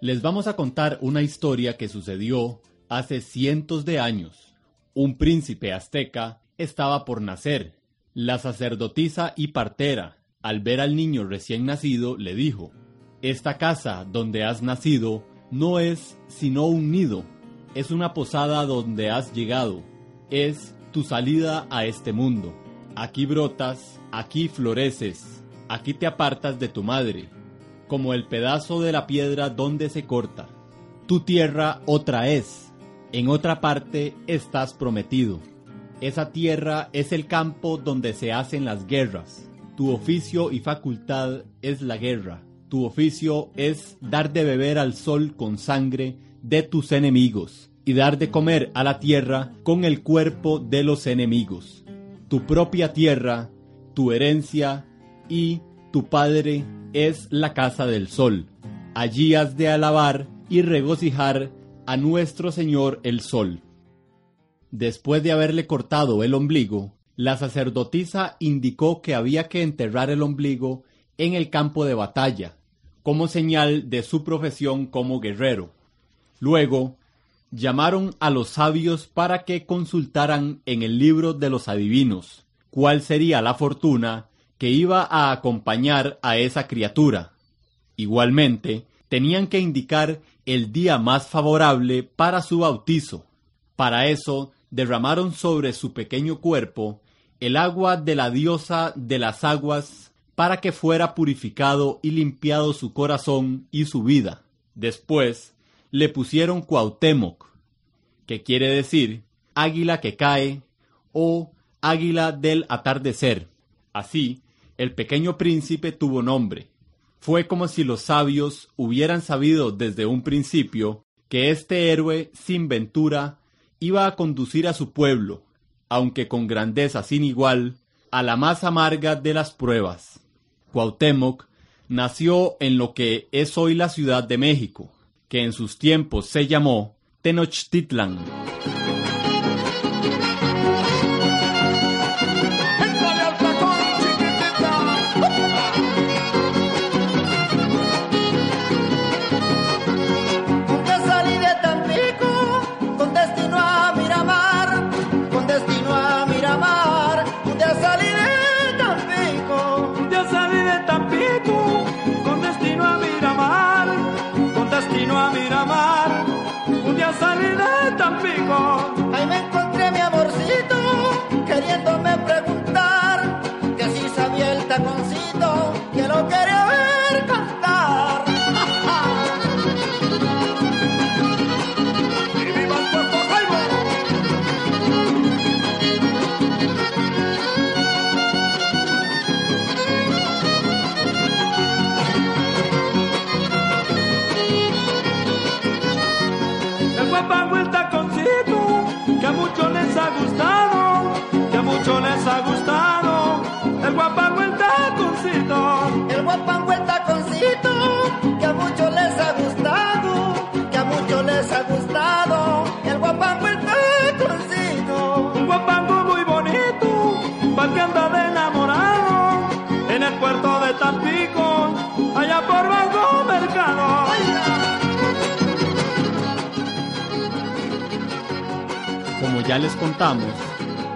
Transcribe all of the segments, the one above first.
les vamos a contar una historia que sucedió hace cientos de años. Un príncipe azteca estaba por nacer. La sacerdotisa y partera, al ver al niño recién nacido, le dijo, Esta casa donde has nacido no es sino un nido, es una posada donde has llegado, es tu salida a este mundo. Aquí brotas, aquí floreces, aquí te apartas de tu madre, como el pedazo de la piedra donde se corta. Tu tierra otra es, en otra parte estás prometido. Esa tierra es el campo donde se hacen las guerras. Tu oficio y facultad es la guerra. Tu oficio es dar de beber al sol con sangre de tus enemigos y dar de comer a la tierra con el cuerpo de los enemigos. Tu propia tierra, tu herencia y tu padre es la casa del sol. Allí has de alabar y regocijar a nuestro Señor el sol. Después de haberle cortado el ombligo, la sacerdotisa indicó que había que enterrar el ombligo en el campo de batalla, como señal de su profesión como guerrero. Luego, llamaron a los sabios para que consultaran en el libro de los adivinos cuál sería la fortuna que iba a acompañar a esa criatura. Igualmente, tenían que indicar el día más favorable para su bautizo. Para eso, derramaron sobre su pequeño cuerpo el agua de la diosa de las aguas para que fuera purificado y limpiado su corazón y su vida. Después, le pusieron Cuauhtémoc, que quiere decir águila que cae o águila del atardecer. Así, el pequeño príncipe tuvo nombre. Fue como si los sabios hubieran sabido desde un principio que este héroe sin ventura iba a conducir a su pueblo, aunque con grandeza sin igual, a la más amarga de las pruebas. Cuauhtémoc nació en lo que es hoy la Ciudad de México, que en sus tiempos se llamó Tenochtitlan. Ya les contamos,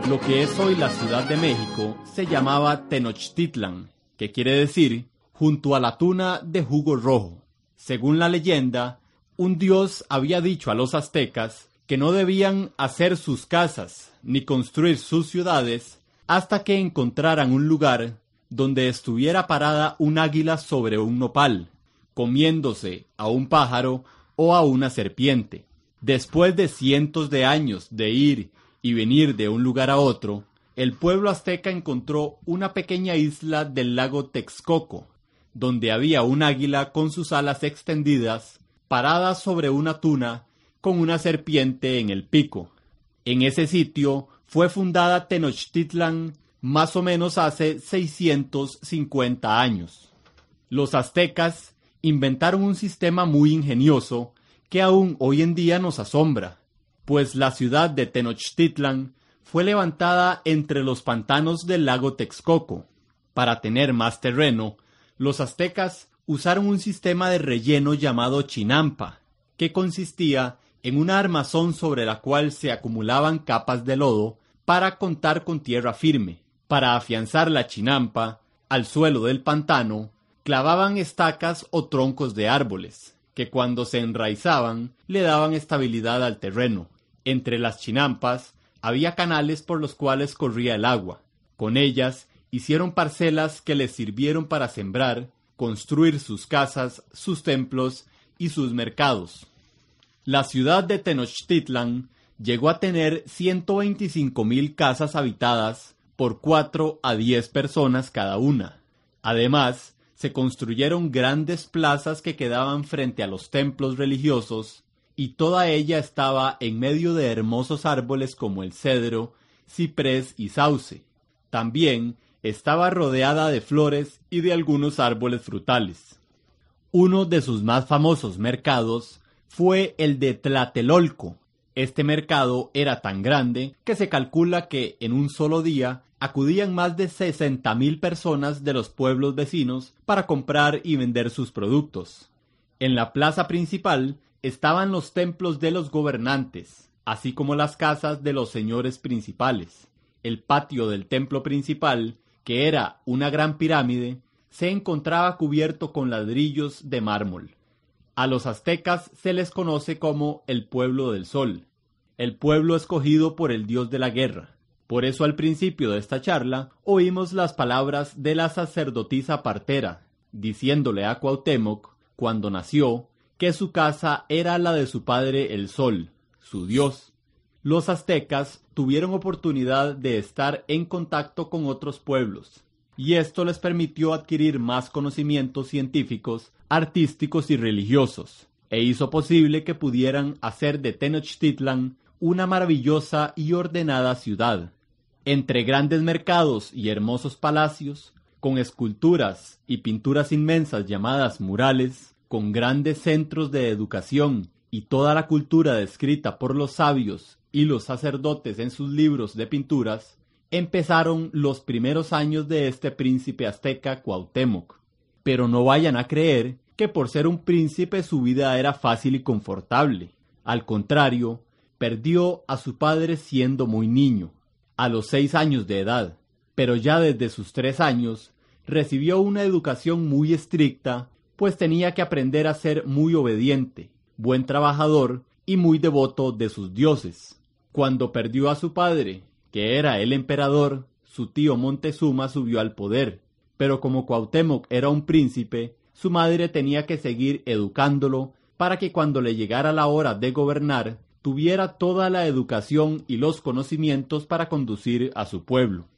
lo que es hoy la Ciudad de México se llamaba Tenochtitlan, que quiere decir junto a la tuna de jugo rojo. Según la leyenda, un dios había dicho a los aztecas que no debían hacer sus casas ni construir sus ciudades hasta que encontraran un lugar donde estuviera parada un águila sobre un nopal, comiéndose a un pájaro o a una serpiente. Después de cientos de años de ir y venir de un lugar a otro, el pueblo azteca encontró una pequeña isla del lago Texcoco, donde había un águila con sus alas extendidas, parada sobre una tuna con una serpiente en el pico. En ese sitio fue fundada Tenochtitlan más o menos hace 650 años. Los aztecas inventaron un sistema muy ingenioso que aún hoy en día nos asombra, pues la ciudad de Tenochtitlan fue levantada entre los pantanos del lago Texcoco. Para tener más terreno, los aztecas usaron un sistema de relleno llamado chinampa, que consistía en una armazón sobre la cual se acumulaban capas de lodo para contar con tierra firme. Para afianzar la chinampa al suelo del pantano, clavaban estacas o troncos de árboles, que cuando se enraizaban le daban estabilidad al terreno. Entre las chinampas había canales por los cuales corría el agua. Con ellas hicieron parcelas que les sirvieron para sembrar, construir sus casas, sus templos y sus mercados. La ciudad de Tenochtitlan llegó a tener 125 mil casas habitadas por 4 a 10 personas cada una. Además, se construyeron grandes plazas que quedaban frente a los templos religiosos y toda ella estaba en medio de hermosos árboles como el cedro, ciprés y sauce. También estaba rodeada de flores y de algunos árboles frutales. Uno de sus más famosos mercados fue el de Tlatelolco. Este mercado era tan grande que se calcula que en un solo día acudían más de mil personas de los pueblos vecinos para comprar y vender sus productos. En la plaza principal estaban los templos de los gobernantes, así como las casas de los señores principales. El patio del templo principal, que era una gran pirámide, se encontraba cubierto con ladrillos de mármol. A los aztecas se les conoce como el pueblo del sol, el pueblo escogido por el dios de la guerra. Por eso al principio de esta charla oímos las palabras de la sacerdotisa partera, diciéndole a Cuauhtémoc, cuando nació, que su casa era la de su padre el sol, su dios. Los aztecas tuvieron oportunidad de estar en contacto con otros pueblos, y esto les permitió adquirir más conocimientos científicos, artísticos y religiosos, e hizo posible que pudieran hacer de Tenochtitlan una maravillosa y ordenada ciudad, entre grandes mercados y hermosos palacios, con esculturas y pinturas inmensas llamadas murales, con grandes centros de educación y toda la cultura descrita por los sabios y los sacerdotes en sus libros de pinturas, empezaron los primeros años de este príncipe azteca Cuauhtémoc. Pero no vayan a creer que por ser un príncipe su vida era fácil y confortable. Al contrario, perdió a su padre siendo muy niño a los seis años de edad, pero ya desde sus tres años recibió una educación muy estricta, pues tenía que aprender a ser muy obediente, buen trabajador y muy devoto de sus dioses. Cuando perdió a su padre, que era el emperador, su tío Montezuma subió al poder, pero como Cuauhtémoc era un príncipe, su madre tenía que seguir educándolo para que cuando le llegara la hora de gobernar tuviera toda la educación y los conocimientos para conducir a su pueblo.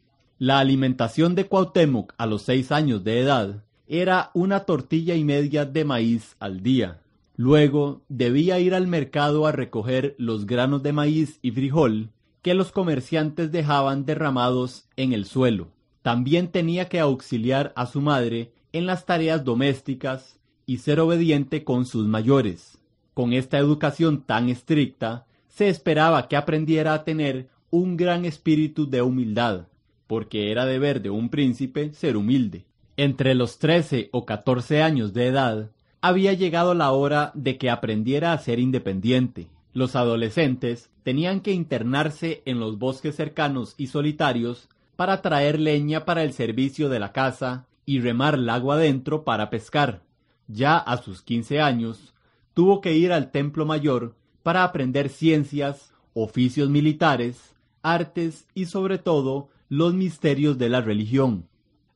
La alimentación de Cuauhtémoc a los seis años de edad era una tortilla y media de maíz al día. Luego debía ir al mercado a recoger los granos de maíz y frijol que los comerciantes dejaban derramados en el suelo. También tenía que auxiliar a su madre en las tareas domésticas y ser obediente con sus mayores. Con esta educación tan estricta, se esperaba que aprendiera a tener un gran espíritu de humildad, porque era deber de un príncipe ser humilde. Entre los trece o catorce años de edad, había llegado la hora de que aprendiera a ser independiente. Los adolescentes tenían que internarse en los bosques cercanos y solitarios para traer leña para el servicio de la casa y remar el agua adentro para pescar. Ya a sus quince años, tuvo que ir al templo mayor para aprender ciencias, oficios militares, artes y sobre todo los misterios de la religión.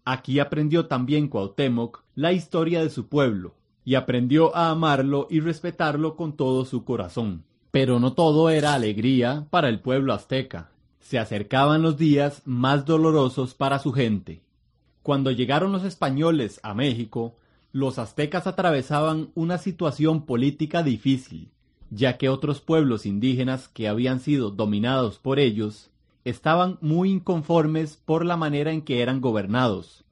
Aquí aprendió también Cuauhtémoc la historia de su pueblo, y aprendió a amarlo y respetarlo con todo su corazón. Pero no todo era alegría para el pueblo azteca. Se acercaban los días más dolorosos para su gente. Cuando llegaron los españoles a México, los aztecas atravesaban una situación política difícil, ya que otros pueblos indígenas que habían sido dominados por ellos estaban muy inconformes por la manera en que eran gobernados,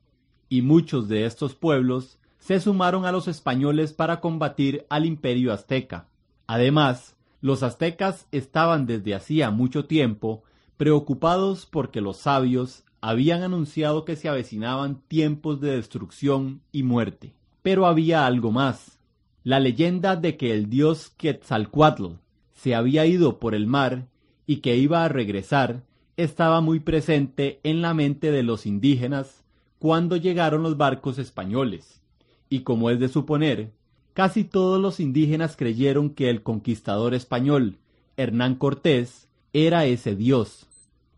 y muchos de estos pueblos se sumaron a los españoles para combatir al imperio azteca. Además, los aztecas estaban desde hacía mucho tiempo preocupados porque los sabios habían anunciado que se avecinaban tiempos de destrucción y muerte. Pero había algo más. La leyenda de que el dios Quetzalcoatl se había ido por el mar y que iba a regresar estaba muy presente en la mente de los indígenas cuando llegaron los barcos españoles. Y como es de suponer, casi todos los indígenas creyeron que el conquistador español, Hernán Cortés, era ese dios.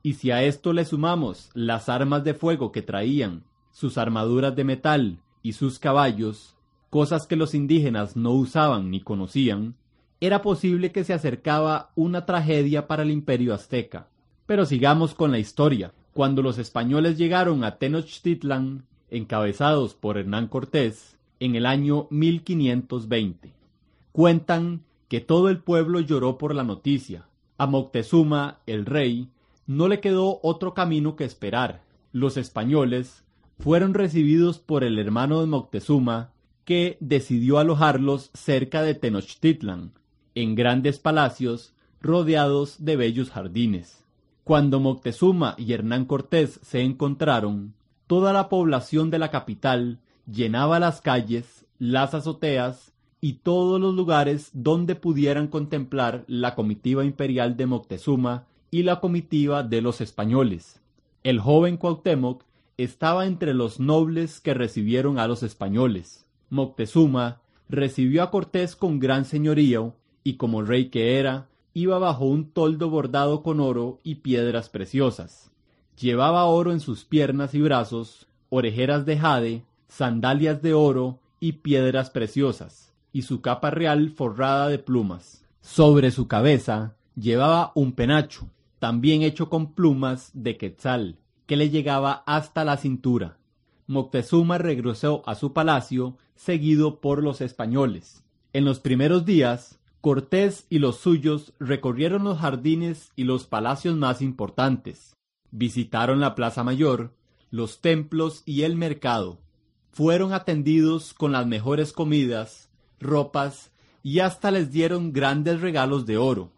Y si a esto le sumamos las armas de fuego que traían, sus armaduras de metal y sus caballos, cosas que los indígenas no usaban ni conocían, era posible que se acercaba una tragedia para el imperio azteca. Pero sigamos con la historia. Cuando los españoles llegaron a Tenochtitlan, encabezados por Hernán Cortés, en el año 1520, cuentan que todo el pueblo lloró por la noticia, a Moctezuma, el rey, no le quedó otro camino que esperar. Los españoles fueron recibidos por el hermano de Moctezuma, que decidió alojarlos cerca de Tenochtitlan, en grandes palacios rodeados de bellos jardines. Cuando Moctezuma y Hernán Cortés se encontraron, toda la población de la capital llenaba las calles, las azoteas y todos los lugares donde pudieran contemplar la comitiva imperial de Moctezuma y la comitiva de los españoles. El joven Cuauhtémoc estaba entre los nobles que recibieron a los españoles. Moctezuma recibió a Cortés con gran señorío y como rey que era, iba bajo un toldo bordado con oro y piedras preciosas. Llevaba oro en sus piernas y brazos, orejeras de jade, sandalias de oro y piedras preciosas y su capa real forrada de plumas. Sobre su cabeza llevaba un penacho, también hecho con plumas de quetzal, que le llegaba hasta la cintura. Moctezuma regresó a su palacio, seguido por los españoles. En los primeros días, Cortés y los suyos recorrieron los jardines y los palacios más importantes. Visitaron la Plaza Mayor, los templos y el mercado. Fueron atendidos con las mejores comidas, ropas y hasta les dieron grandes regalos de oro.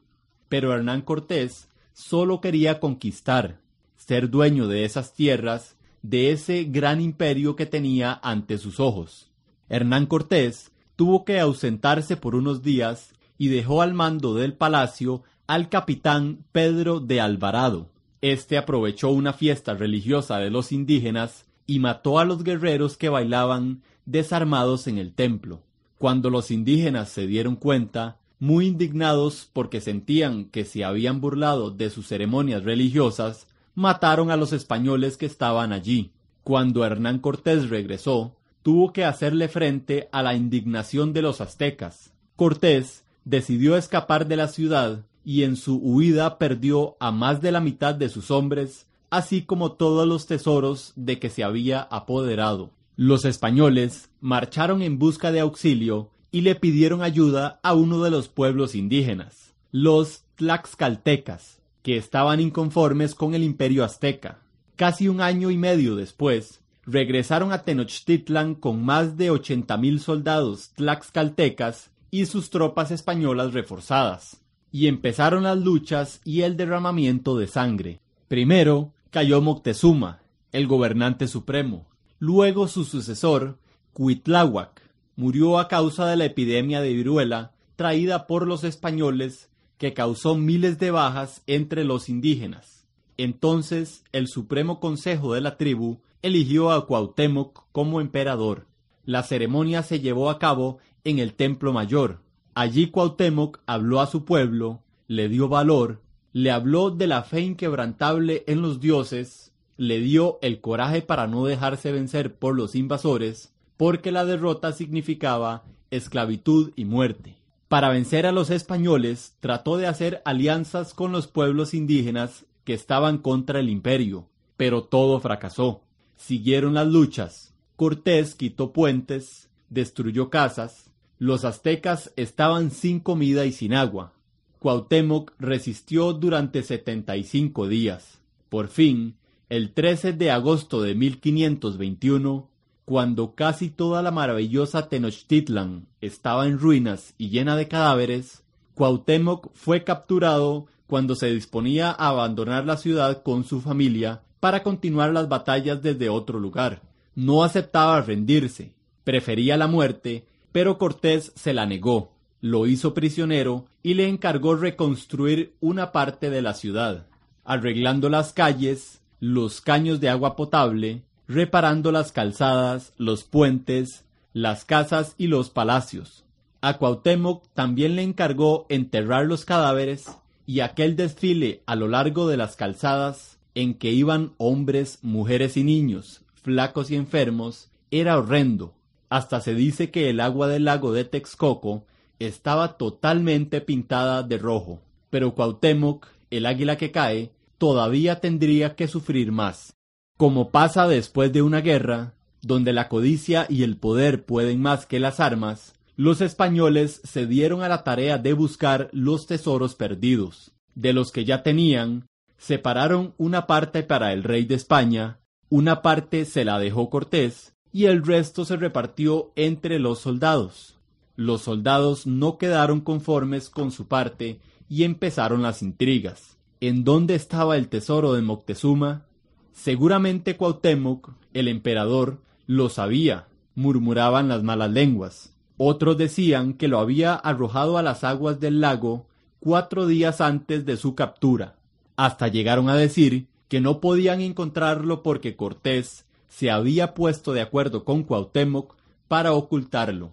Pero Hernán Cortés solo quería conquistar, ser dueño de esas tierras, de ese gran imperio que tenía ante sus ojos. Hernán Cortés tuvo que ausentarse por unos días y dejó al mando del palacio al capitán Pedro de Alvarado. Este aprovechó una fiesta religiosa de los indígenas y mató a los guerreros que bailaban desarmados en el templo. Cuando los indígenas se dieron cuenta, muy indignados porque sentían que se habían burlado de sus ceremonias religiosas, mataron a los españoles que estaban allí. Cuando Hernán Cortés regresó, tuvo que hacerle frente a la indignación de los aztecas. Cortés decidió escapar de la ciudad y en su huida perdió a más de la mitad de sus hombres, así como todos los tesoros de que se había apoderado. Los españoles marcharon en busca de auxilio y le pidieron ayuda a uno de los pueblos indígenas, los tlaxcaltecas, que estaban inconformes con el imperio azteca. Casi un año y medio después, regresaron a Tenochtitlan con más de ochenta mil soldados tlaxcaltecas y sus tropas españolas reforzadas, y empezaron las luchas y el derramamiento de sangre. Primero cayó Moctezuma, el gobernante supremo, Luego su sucesor, Cuitláhuac, murió a causa de la epidemia de viruela traída por los españoles que causó miles de bajas entre los indígenas. Entonces el Supremo Consejo de la tribu eligió a Cuauhtémoc como emperador. La ceremonia se llevó a cabo en el Templo Mayor. Allí Cuauhtémoc habló a su pueblo, le dio valor, le habló de la fe inquebrantable en los dioses, le dio el coraje para no dejarse vencer por los invasores, porque la derrota significaba esclavitud y muerte. Para vencer a los españoles trató de hacer alianzas con los pueblos indígenas que estaban contra el imperio, pero todo fracasó. Siguieron las luchas. Cortés quitó puentes, destruyó casas, los aztecas estaban sin comida y sin agua. Cuauhtémoc resistió durante setenta y cinco días. Por fin, el 13 de agosto de 1521, cuando casi toda la maravillosa Tenochtitlan estaba en ruinas y llena de cadáveres, Cuauhtémoc fue capturado cuando se disponía a abandonar la ciudad con su familia para continuar las batallas desde otro lugar. No aceptaba rendirse, prefería la muerte, pero Cortés se la negó, lo hizo prisionero y le encargó reconstruir una parte de la ciudad, arreglando las calles, los caños de agua potable, reparando las calzadas, los puentes, las casas y los palacios. A Cuauhtémoc también le encargó enterrar los cadáveres y aquel desfile a lo largo de las calzadas en que iban hombres, mujeres y niños, flacos y enfermos, era horrendo. Hasta se dice que el agua del lago de Texcoco estaba totalmente pintada de rojo. Pero Cuauhtémoc, el águila que cae, todavía tendría que sufrir más. Como pasa después de una guerra, donde la codicia y el poder pueden más que las armas, los españoles se dieron a la tarea de buscar los tesoros perdidos. De los que ya tenían, separaron una parte para el rey de España, una parte se la dejó Cortés, y el resto se repartió entre los soldados. Los soldados no quedaron conformes con su parte y empezaron las intrigas. ¿En dónde estaba el tesoro de Moctezuma? Seguramente Cuauhtémoc, el emperador, lo sabía, murmuraban las malas lenguas. Otros decían que lo había arrojado a las aguas del lago cuatro días antes de su captura. Hasta llegaron a decir que no podían encontrarlo porque Cortés se había puesto de acuerdo con Cuauhtémoc para ocultarlo.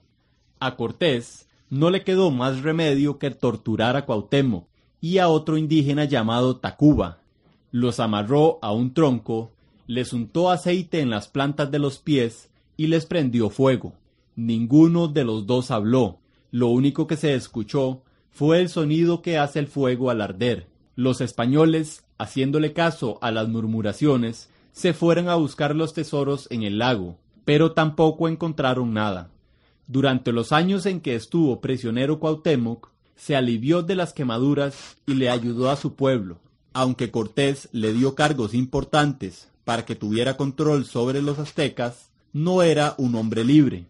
A Cortés no le quedó más remedio que torturar a Cuauhtémoc y a otro indígena llamado Tacuba, los amarró a un tronco, les untó aceite en las plantas de los pies y les prendió fuego. Ninguno de los dos habló. Lo único que se escuchó fue el sonido que hace el fuego al arder. Los españoles, haciéndole caso a las murmuraciones, se fueron a buscar los tesoros en el lago, pero tampoco encontraron nada. Durante los años en que estuvo prisionero Cuauhtémoc, se alivió de las quemaduras y le ayudó a su pueblo aunque Cortés le dio cargos importantes para que tuviera control sobre los aztecas, no era un hombre libre.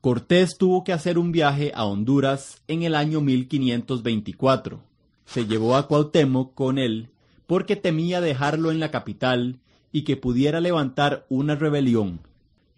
Cortés tuvo que hacer un viaje a Honduras en el año 1524. Se llevó a Cuauhtémoc con él porque temía dejarlo en la capital y que pudiera levantar una rebelión.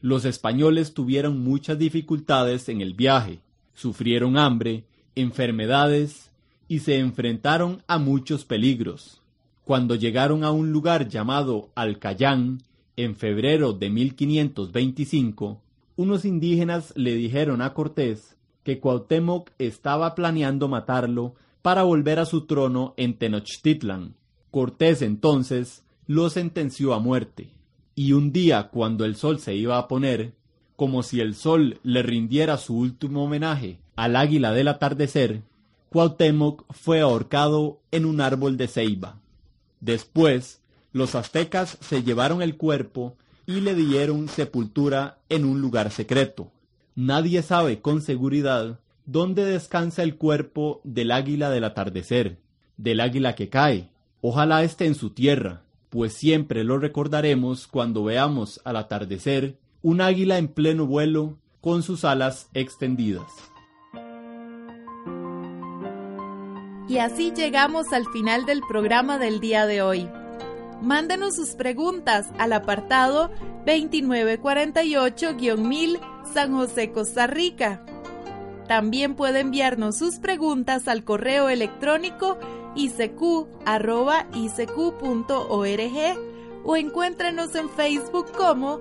Los españoles tuvieron muchas dificultades en el viaje, sufrieron hambre, enfermedades y se enfrentaron a muchos peligros. Cuando llegaron a un lugar llamado Alcayán, en febrero de 1525, unos indígenas le dijeron a Cortés que Cuauhtémoc estaba planeando matarlo para volver a su trono en Tenochtitlan. Cortés entonces lo sentenció a muerte. Y un día, cuando el sol se iba a poner, como si el sol le rindiera su último homenaje al águila del atardecer, Cuauhtémoc fue ahorcado en un árbol de ceiba. Después, los aztecas se llevaron el cuerpo y le dieron sepultura en un lugar secreto. Nadie sabe con seguridad dónde descansa el cuerpo del águila del atardecer, del águila que cae. Ojalá esté en su tierra, pues siempre lo recordaremos cuando veamos al atardecer un águila en pleno vuelo con sus alas extendidas. Y así llegamos al final del programa del día de hoy. Mándenos sus preguntas al apartado 2948-1000 San José, Costa Rica. También puede enviarnos sus preguntas al correo electrónico icq.org o encuéntrenos en Facebook como